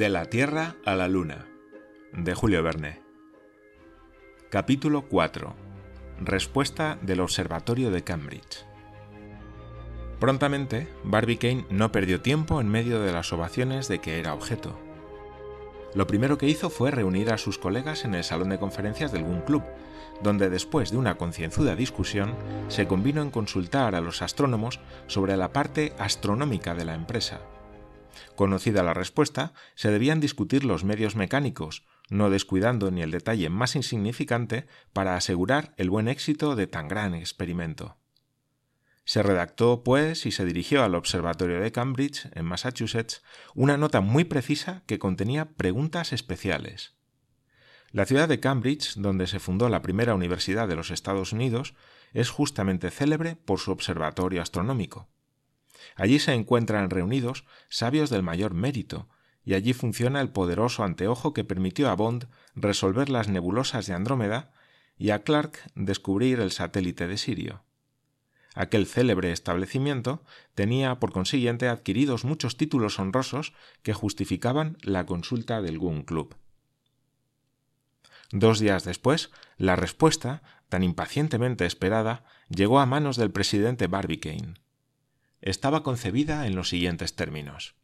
De la Tierra a la Luna, de Julio Verne. Capítulo 4. Respuesta del Observatorio de Cambridge. Prontamente, Barbicane no perdió tiempo en medio de las ovaciones de que era objeto. Lo primero que hizo fue reunir a sus colegas en el salón de conferencias del Gun Club, donde después de una concienzuda discusión se convino en consultar a los astrónomos sobre la parte astronómica de la empresa. Conocida la respuesta, se debían discutir los medios mecánicos, no descuidando ni el detalle más insignificante para asegurar el buen éxito de tan gran experimento. Se redactó, pues, y se dirigió al Observatorio de Cambridge, en Massachusetts, una nota muy precisa que contenía preguntas especiales. La ciudad de Cambridge, donde se fundó la primera universidad de los Estados Unidos, es justamente célebre por su observatorio astronómico. Allí se encuentran reunidos sabios del mayor mérito, y allí funciona el poderoso anteojo que permitió a Bond resolver las nebulosas de Andrómeda y a Clark descubrir el satélite de Sirio. Aquel célebre establecimiento tenía por consiguiente adquiridos muchos títulos honrosos que justificaban la consulta del Gun Club. Dos días después, la respuesta, tan impacientemente esperada, llegó a manos del presidente Barbicane estaba concebida en los siguientes términos.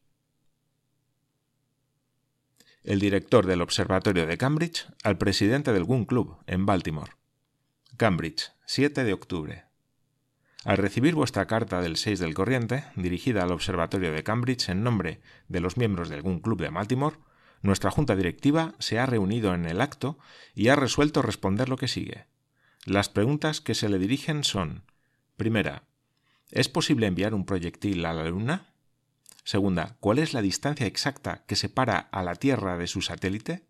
El director del Observatorio de Cambridge al presidente del Gun Club en Baltimore. Cambridge, 7 de octubre. Al recibir vuestra carta del 6 del corriente, dirigida al Observatorio de Cambridge en nombre de los miembros del Gun Club de Baltimore, nuestra junta directiva se ha reunido en el acto y ha resuelto responder lo que sigue. Las preguntas que se le dirigen son: primera, ¿Es posible enviar un proyectil a la Luna? Segunda, ¿cuál es la distancia exacta que separa a la Tierra de su satélite?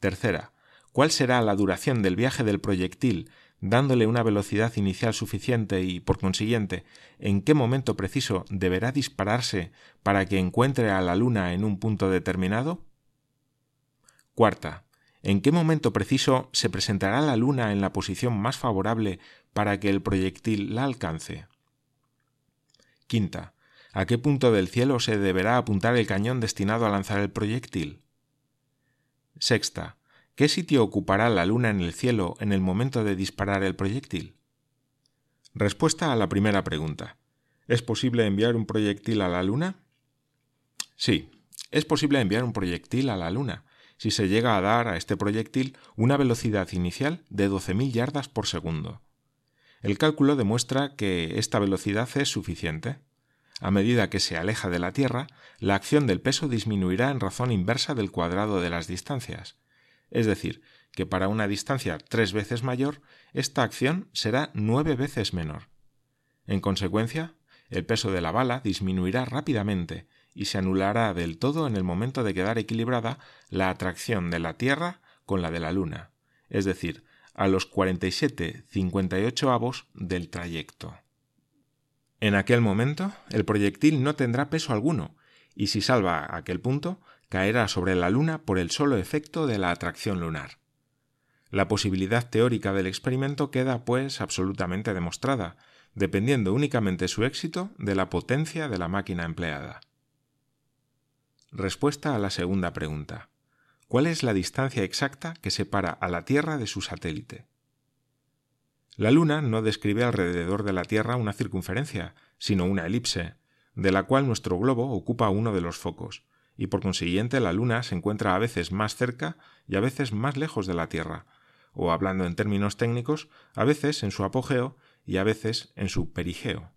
Tercera, ¿cuál será la duración del viaje del proyectil dándole una velocidad inicial suficiente y, por consiguiente, en qué momento preciso deberá dispararse para que encuentre a la Luna en un punto determinado? Cuarta, ¿en qué momento preciso se presentará la Luna en la posición más favorable para que el proyectil la alcance? Quinta. ¿A qué punto del cielo se deberá apuntar el cañón destinado a lanzar el proyectil? Sexta. ¿Qué sitio ocupará la luna en el cielo en el momento de disparar el proyectil? Respuesta a la primera pregunta. ¿Es posible enviar un proyectil a la luna? Sí, es posible enviar un proyectil a la luna, si se llega a dar a este proyectil una velocidad inicial de 12.000 yardas por segundo. El cálculo demuestra que esta velocidad es suficiente. A medida que se aleja de la Tierra, la acción del peso disminuirá en razón inversa del cuadrado de las distancias. Es decir, que para una distancia tres veces mayor, esta acción será nueve veces menor. En consecuencia, el peso de la bala disminuirá rápidamente y se anulará del todo en el momento de quedar equilibrada la atracción de la Tierra con la de la Luna, es decir, a los 47,58 avos del trayecto. En aquel momento, el proyectil no tendrá peso alguno, y si salva aquel punto, caerá sobre la Luna por el solo efecto de la atracción lunar. La posibilidad teórica del experimento queda, pues, absolutamente demostrada, dependiendo únicamente su éxito de la potencia de la máquina empleada. Respuesta a la segunda pregunta. ¿Cuál es la distancia exacta que separa a la Tierra de su satélite? La Luna no describe alrededor de la Tierra una circunferencia, sino una elipse, de la cual nuestro globo ocupa uno de los focos, y por consiguiente la Luna se encuentra a veces más cerca y a veces más lejos de la Tierra, o hablando en términos técnicos, a veces en su apogeo y a veces en su perigeo.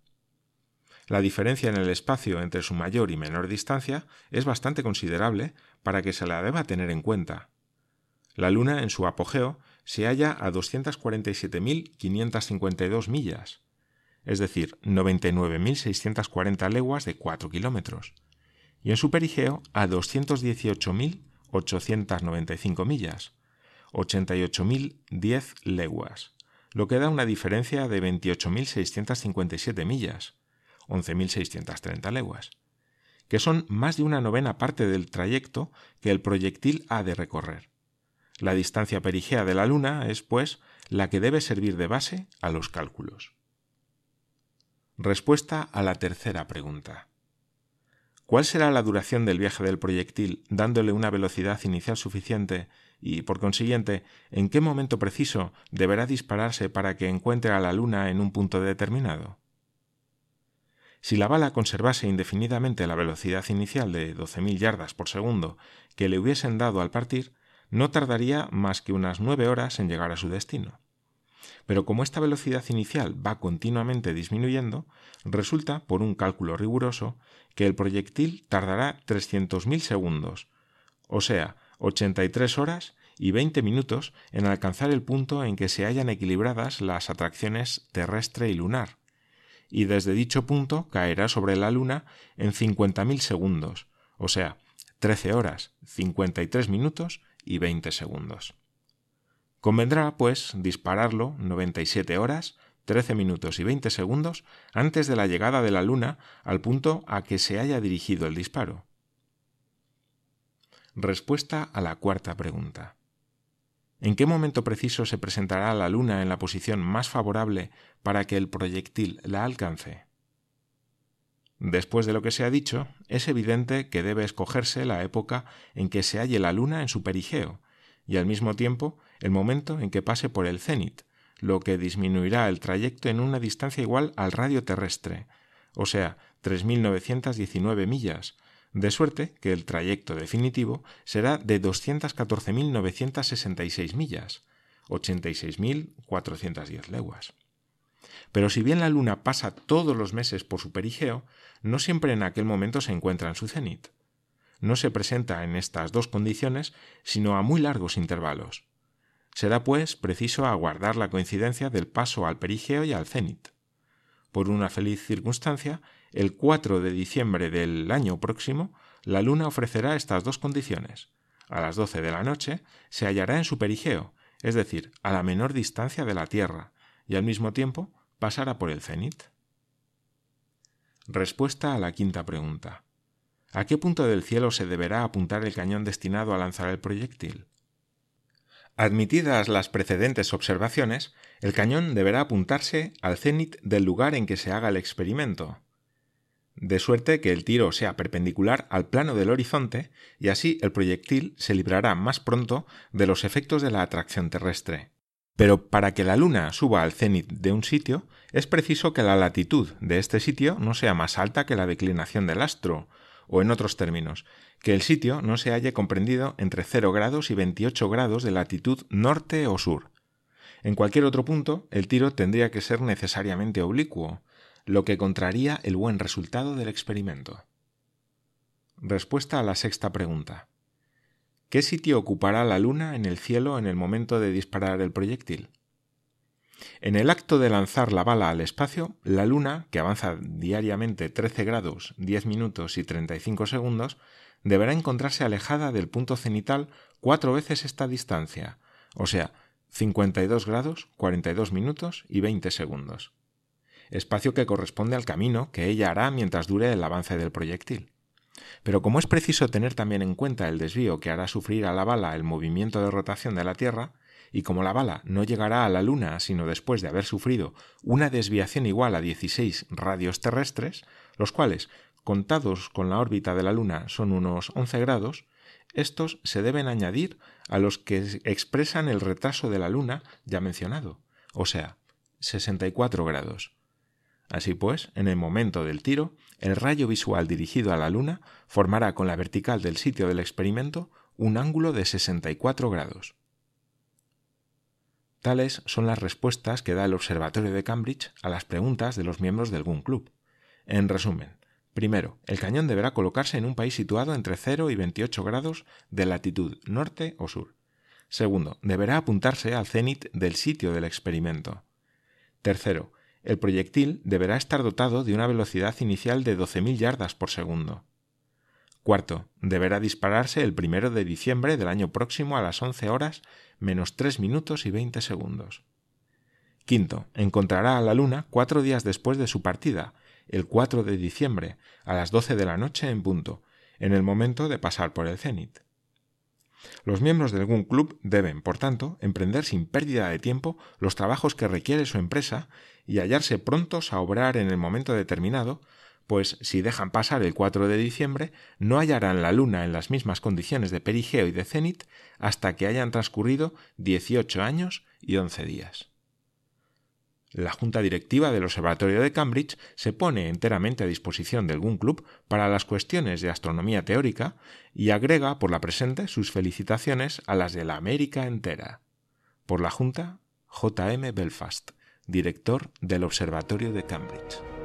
La diferencia en el espacio entre su mayor y menor distancia es bastante considerable para que se la deba tener en cuenta. La Luna en su apogeo se halla a 247.552 millas, es decir, 99.640 leguas de 4 kilómetros, y en su perigeo a 218.895 millas, 88.010 leguas, lo que da una diferencia de 28.657 millas, 11.630 leguas, que son más de una novena parte del trayecto que el proyectil ha de recorrer. La distancia perigea de la Luna es, pues, la que debe servir de base a los cálculos. Respuesta a la tercera pregunta. ¿Cuál será la duración del viaje del proyectil dándole una velocidad inicial suficiente y, por consiguiente, en qué momento preciso deberá dispararse para que encuentre a la Luna en un punto determinado? Si la bala conservase indefinidamente la velocidad inicial de 12.000 yardas por segundo que le hubiesen dado al partir, no tardaría más que unas nueve horas en llegar a su destino. Pero como esta velocidad inicial va continuamente disminuyendo, resulta, por un cálculo riguroso, que el proyectil tardará 300.000 segundos, o sea, 83 horas y 20 minutos en alcanzar el punto en que se hallan equilibradas las atracciones terrestre y lunar, y desde dicho punto caerá sobre la Luna en 50.000 segundos, o sea, 13 horas, 53 minutos y 20 segundos. Convendrá, pues, dispararlo 97 horas, 13 minutos y 20 segundos antes de la llegada de la Luna al punto a que se haya dirigido el disparo. Respuesta a la cuarta pregunta. ¿En qué momento preciso se presentará la Luna en la posición más favorable para que el proyectil la alcance? Después de lo que se ha dicho, es evidente que debe escogerse la época en que se halle la Luna en su perigeo, y al mismo tiempo el momento en que pase por el cenit, lo que disminuirá el trayecto en una distancia igual al radio terrestre, o sea, 3.919 millas, de suerte que el trayecto definitivo será de 214.966 millas, 86.410 leguas. Pero si bien la Luna pasa todos los meses por su perigeo, no siempre en aquel momento se encuentra en su cenit. No se presenta en estas dos condiciones, sino a muy largos intervalos. Será, pues, preciso aguardar la coincidencia del paso al perigeo y al cenit. Por una feliz circunstancia, el 4 de diciembre del año próximo, la Luna ofrecerá estas dos condiciones. A las 12 de la noche se hallará en su perigeo, es decir, a la menor distancia de la Tierra, y al mismo tiempo pasará por el cenit. Respuesta a la quinta pregunta. ¿A qué punto del cielo se deberá apuntar el cañón destinado a lanzar el proyectil? Admitidas las precedentes observaciones, el cañón deberá apuntarse al cenit del lugar en que se haga el experimento, de suerte que el tiro sea perpendicular al plano del horizonte y así el proyectil se librará más pronto de los efectos de la atracción terrestre. Pero para que la Luna suba al cenit de un sitio, es preciso que la latitud de este sitio no sea más alta que la declinación del astro, o en otros términos, que el sitio no se halle comprendido entre 0 grados y 28 grados de latitud norte o sur. En cualquier otro punto, el tiro tendría que ser necesariamente oblicuo, lo que contraría el buen resultado del experimento. Respuesta a la sexta pregunta. ¿Qué sitio ocupará la Luna en el cielo en el momento de disparar el proyectil? En el acto de lanzar la bala al espacio, la Luna, que avanza diariamente 13 grados, 10 minutos y 35 segundos, deberá encontrarse alejada del punto cenital cuatro veces esta distancia, o sea, 52 grados, 42 minutos y 20 segundos. Espacio que corresponde al camino que ella hará mientras dure el avance del proyectil. Pero como es preciso tener también en cuenta el desvío que hará sufrir a la bala el movimiento de rotación de la Tierra, y como la bala no llegará a la Luna sino después de haber sufrido una desviación igual a 16 radios terrestres, los cuales, contados con la órbita de la Luna, son unos 11 grados, estos se deben añadir a los que expresan el retraso de la Luna ya mencionado, o sea, 64 grados. Así pues, en el momento del tiro, el rayo visual dirigido a la Luna formará con la vertical del sitio del experimento un ángulo de 64 grados. Tales son las respuestas que da el Observatorio de Cambridge a las preguntas de los miembros del Gun Club. En resumen, primero, el cañón deberá colocarse en un país situado entre 0 y 28 grados de latitud norte o sur. Segundo, deberá apuntarse al cenit del sitio del experimento. Tercero, el proyectil deberá estar dotado de una velocidad inicial de 12.000 yardas por segundo. Cuarto, deberá dispararse el primero de diciembre del año próximo a las 11 horas menos 3 minutos y 20 segundos. Quinto, encontrará a la Luna cuatro días después de su partida, el 4 de diciembre, a las 12 de la noche en punto, en el momento de pasar por el cenit. Los miembros de algún club deben, por tanto, emprender sin pérdida de tiempo los trabajos que requiere su empresa y hallarse prontos a obrar en el momento determinado, pues si dejan pasar el 4 de diciembre, no hallarán la Luna en las mismas condiciones de perigeo y de cenit hasta que hayan transcurrido 18 años y 11 días. La Junta Directiva del Observatorio de Cambridge se pone enteramente a disposición del Gun Club para las cuestiones de astronomía teórica y agrega por la presente sus felicitaciones a las de la América entera. Por la Junta, J. M. Belfast, director del Observatorio de Cambridge.